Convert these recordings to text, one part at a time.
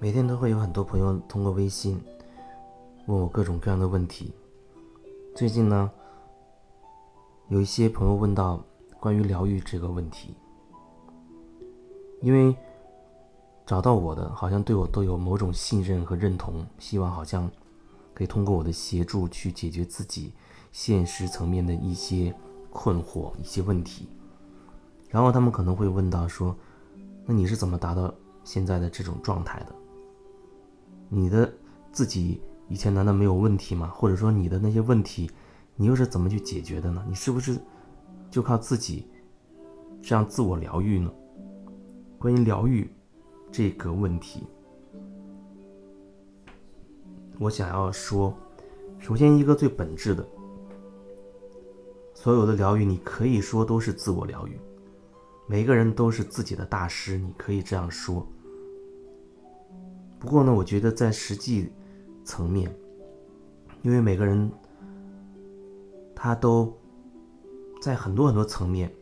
每天都会有很多朋友通过微信问我各种各样的问题。最近呢，有一些朋友问到关于疗愈这个问题，因为找到我的好像对我都有某种信任和认同，希望好像可以通过我的协助去解决自己现实层面的一些困惑、一些问题。然后他们可能会问到说：“那你是怎么达到现在的这种状态的？”你的自己以前难道没有问题吗？或者说你的那些问题，你又是怎么去解决的呢？你是不是就靠自己这样自我疗愈呢？关于疗愈这个问题，我想要说，首先一个最本质的，所有的疗愈，你可以说都是自我疗愈，每个人都是自己的大师，你可以这样说。不过呢，我觉得在实际层面，因为每个人他都在很多很多层面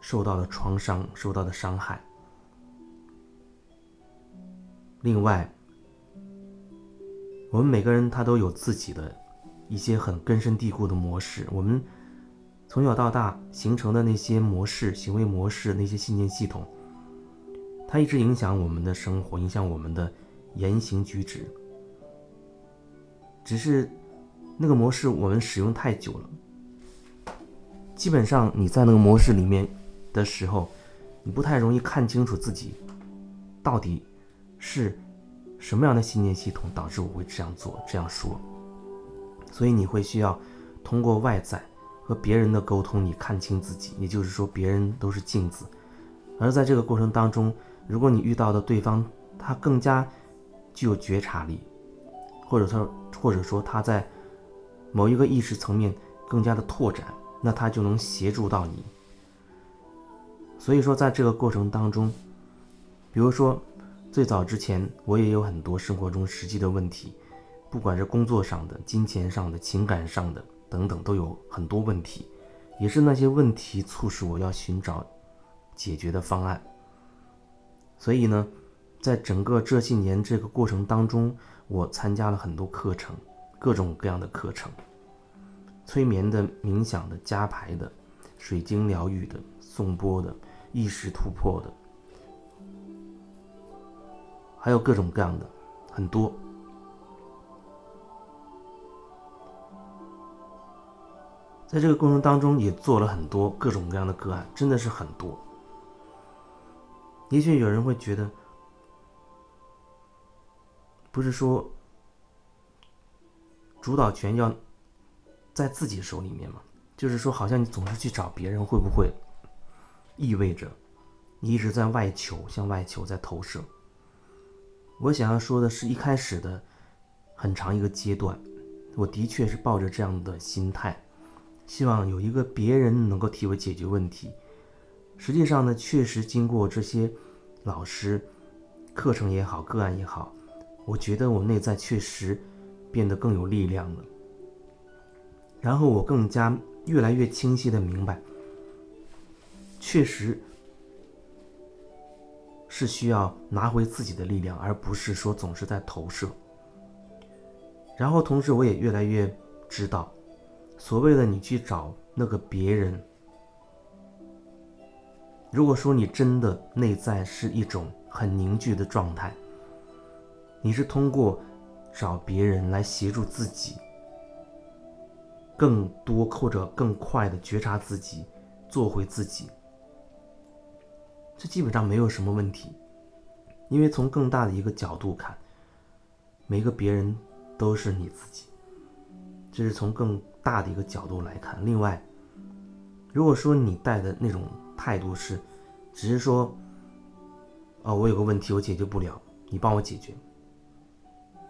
受到了创伤，受到的伤害。另外，我们每个人他都有自己的一些很根深蒂固的模式，我们从小到大形成的那些模式、行为模式、那些信念系统，它一直影响我们的生活，影响我们的。言行举止，只是那个模式我们使用太久了，基本上你在那个模式里面的时候，你不太容易看清楚自己到底是什么样的信念系统导致我会这样做这样说，所以你会需要通过外在和别人的沟通，你看清自己，也就是说别人都是镜子，而在这个过程当中，如果你遇到的对方他更加。具有觉察力，或者说，或者说他在某一个意识层面更加的拓展，那他就能协助到你。所以说，在这个过程当中，比如说最早之前，我也有很多生活中实际的问题，不管是工作上的、金钱上的、情感上的等等，都有很多问题，也是那些问题促使我要寻找解决的方案。所以呢。在整个这些年这个过程当中，我参加了很多课程，各种各样的课程，催眠的、冥想的、加牌的、水晶疗愈的、颂钵的、意识突破的，还有各种各样的很多。在这个过程当中，也做了很多各种各样的个案，真的是很多。也许有人会觉得。不是说主导权要在自己手里面吗？就是说，好像你总是去找别人，会不会意味着你一直在外求，向外求，在投射？我想要说的是，一开始的很长一个阶段，我的确是抱着这样的心态，希望有一个别人能够替我解决问题。实际上呢，确实经过这些老师课程也好，个案也好。我觉得我内在确实变得更有力量了，然后我更加越来越清晰的明白，确实是需要拿回自己的力量，而不是说总是在投射。然后同时我也越来越知道，所谓的你去找那个别人，如果说你真的内在是一种很凝聚的状态。你是通过找别人来协助自己，更多或者更快的觉察自己，做回自己，这基本上没有什么问题。因为从更大的一个角度看，每个别人都是你自己，这是从更大的一个角度来看。另外，如果说你带的那种态度是，只是说，哦，我有个问题我解决不了，你帮我解决。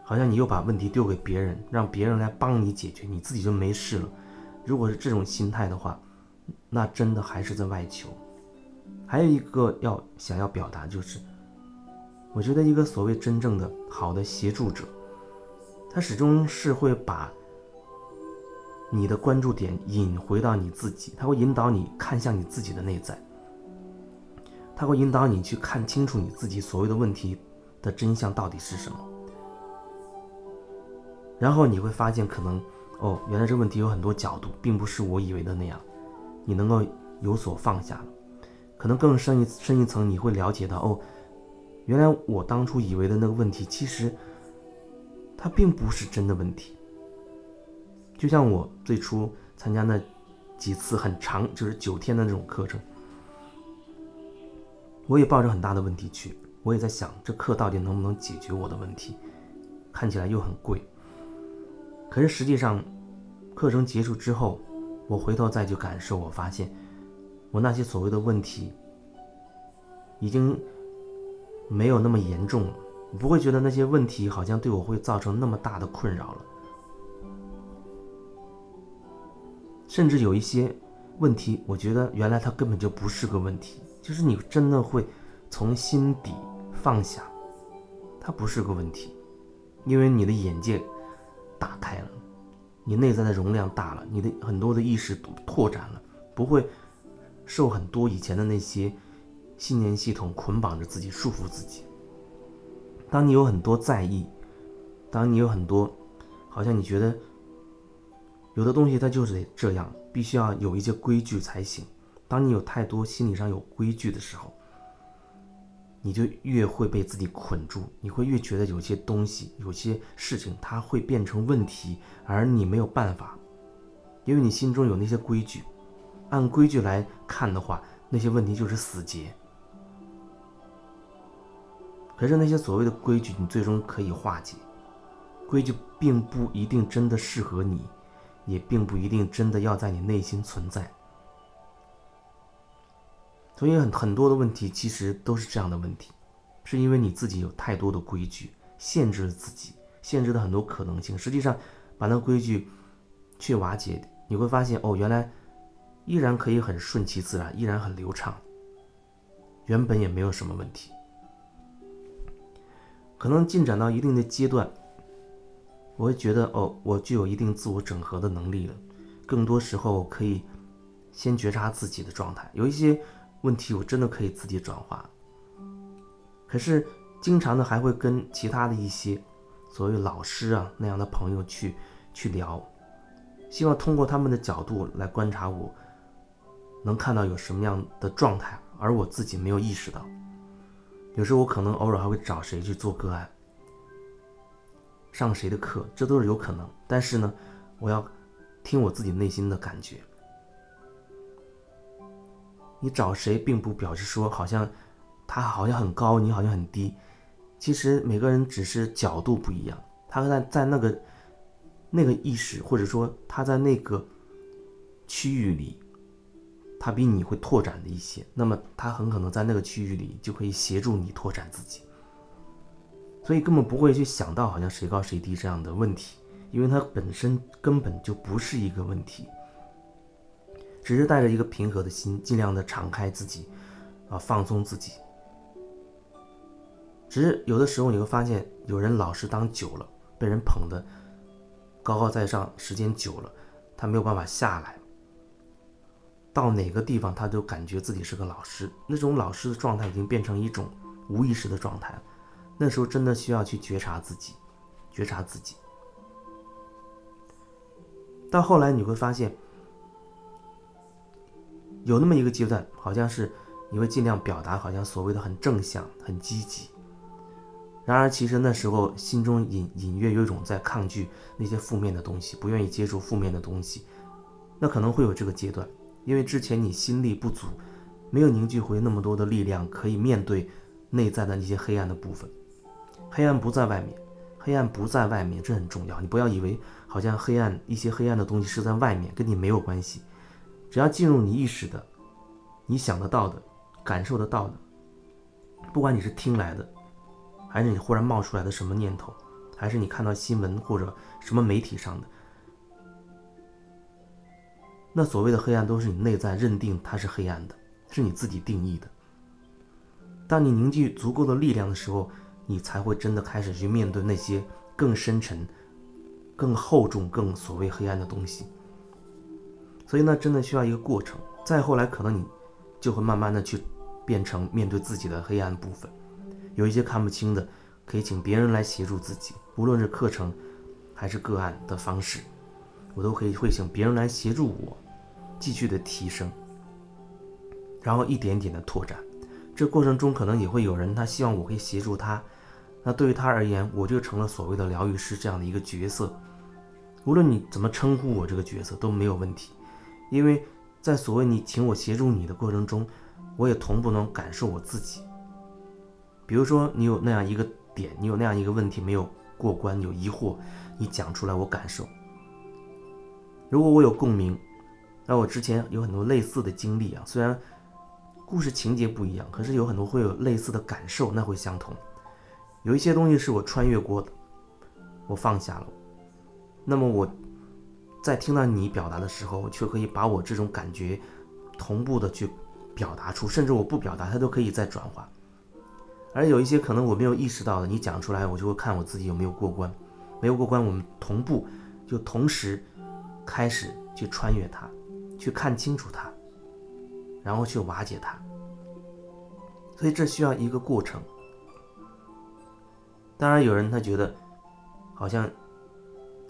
好像你又把问题丢给别人，让别人来帮你解决，你自己就没事了。如果是这种心态的话，那真的还是在外求。还有一个要想要表达就是，我觉得一个所谓真正的好的协助者，他始终是会把你的关注点引回到你自己，他会引导你看向你自己的内在，他会引导你去看清楚你自己所谓的问题的真相到底是什么。然后你会发现，可能哦，原来这问题有很多角度，并不是我以为的那样。你能够有所放下了，可能更深一深一层，你会了解到哦，原来我当初以为的那个问题，其实它并不是真的问题。就像我最初参加那几次很长，就是九天的那种课程，我也抱着很大的问题去，我也在想这课到底能不能解决我的问题，看起来又很贵。可是实际上，课程结束之后，我回头再去感受，我发现我那些所谓的问题已经没有那么严重了，不会觉得那些问题好像对我会造成那么大的困扰了。甚至有一些问题，我觉得原来它根本就不是个问题，就是你真的会从心底放下，它不是个问题，因为你的眼界。打开了，你内在的容量大了，你的很多的意识拓展了，不会受很多以前的那些信念系统捆绑着自己，束缚自己。当你有很多在意，当你有很多，好像你觉得有的东西它就是得这样，必须要有一些规矩才行。当你有太多心理上有规矩的时候。你就越会被自己捆住，你会越觉得有些东西、有些事情，它会变成问题，而你没有办法，因为你心中有那些规矩。按规矩来看的话，那些问题就是死结。可是那些所谓的规矩，你最终可以化解。规矩并不一定真的适合你，也并不一定真的要在你内心存在。所以很很多的问题其实都是这样的问题，是因为你自己有太多的规矩限制了自己，限制了很多可能性。实际上，把那规矩去瓦解，你会发现哦，原来依然可以很顺其自然，依然很流畅，原本也没有什么问题。可能进展到一定的阶段，我会觉得哦，我具有一定自我整合的能力了，更多时候可以先觉察自己的状态，有一些。问题我真的可以自己转化，可是经常的还会跟其他的一些所谓老师啊那样的朋友去去聊，希望通过他们的角度来观察我，能看到有什么样的状态，而我自己没有意识到。有时候我可能偶尔还会找谁去做个案，上谁的课，这都是有可能。但是呢，我要听我自己内心的感觉。你找谁，并不表示说好像他好像很高，你好像很低。其实每个人只是角度不一样，他在在那个那个意识，或者说他在那个区域里，他比你会拓展的一些。那么他很可能在那个区域里就可以协助你拓展自己，所以根本不会去想到好像谁高谁低这样的问题，因为它本身根本就不是一个问题。只是带着一个平和的心，尽量的敞开自己，啊，放松自己。只是有的时候你会发现，有人老是当久了，被人捧的高高在上，时间久了，他没有办法下来。到哪个地方，他都感觉自己是个老师，那种老师的状态已经变成一种无意识的状态了。那时候真的需要去觉察自己，觉察自己。到后来你会发现。有那么一个阶段，好像是你会尽量表达，好像所谓的很正向、很积极。然而，其实那时候心中隐隐约有一种在抗拒那些负面的东西，不愿意接触负面的东西。那可能会有这个阶段，因为之前你心力不足，没有凝聚回那么多的力量，可以面对内在的那些黑暗的部分。黑暗不在外面，黑暗不在外面，这很重要。你不要以为好像黑暗一些黑暗的东西是在外面，跟你没有关系。只要进入你意识的，你想得到的，感受得到的，不管你是听来的，还是你忽然冒出来的什么念头，还是你看到新闻或者什么媒体上的，那所谓的黑暗都是你内在认定它是黑暗的，是你自己定义的。当你凝聚足够的力量的时候，你才会真的开始去面对那些更深沉、更厚重、更所谓黑暗的东西。所以呢，真的需要一个过程。再后来，可能你就会慢慢的去变成面对自己的黑暗部分，有一些看不清的，可以请别人来协助自己，无论是课程还是个案的方式，我都可以会请别人来协助我继续的提升，然后一点点的拓展。这过程中可能也会有人他希望我可以协助他，那对于他而言，我就成了所谓的疗愈师这样的一个角色。无论你怎么称呼我这个角色都没有问题，因为在所谓你请我协助你的过程中，我也同步能感受我自己。比如说你有那样一个点，你有那样一个问题没有过关，有疑惑，你讲出来我感受。如果我有共鸣，那我之前有很多类似的经历啊，虽然故事情节不一样，可是有很多会有类似的感受，那会相同。有一些东西是我穿越过的，我放下了。那么我在听到你表达的时候，却可以把我这种感觉同步的去表达出，甚至我不表达，它都可以再转化。而有一些可能我没有意识到的，你讲出来，我就会看我自己有没有过关。没有过关，我们同步就同时开始去穿越它，去看清楚它，然后去瓦解它。所以这需要一个过程。当然，有人他觉得好像。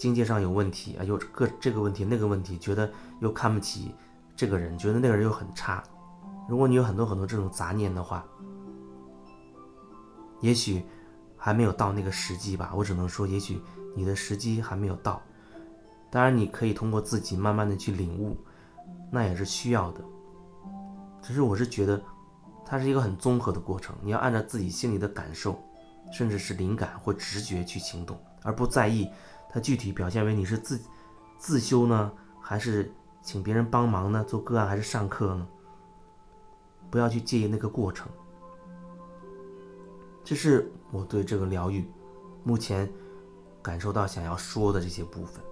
经济上有问题啊，又个这个问题那个问题，觉得又看不起这个人，觉得那个人又很差。如果你有很多很多这种杂念的话，也许还没有到那个时机吧。我只能说，也许你的时机还没有到。当然，你可以通过自己慢慢的去领悟，那也是需要的。只是我是觉得，它是一个很综合的过程，你要按照自己心里的感受，甚至是灵感或直觉去行动，而不在意。它具体表现为你是自自修呢，还是请别人帮忙呢？做个案还是上课呢？不要去介意那个过程。这是我对这个疗愈目前感受到想要说的这些部分。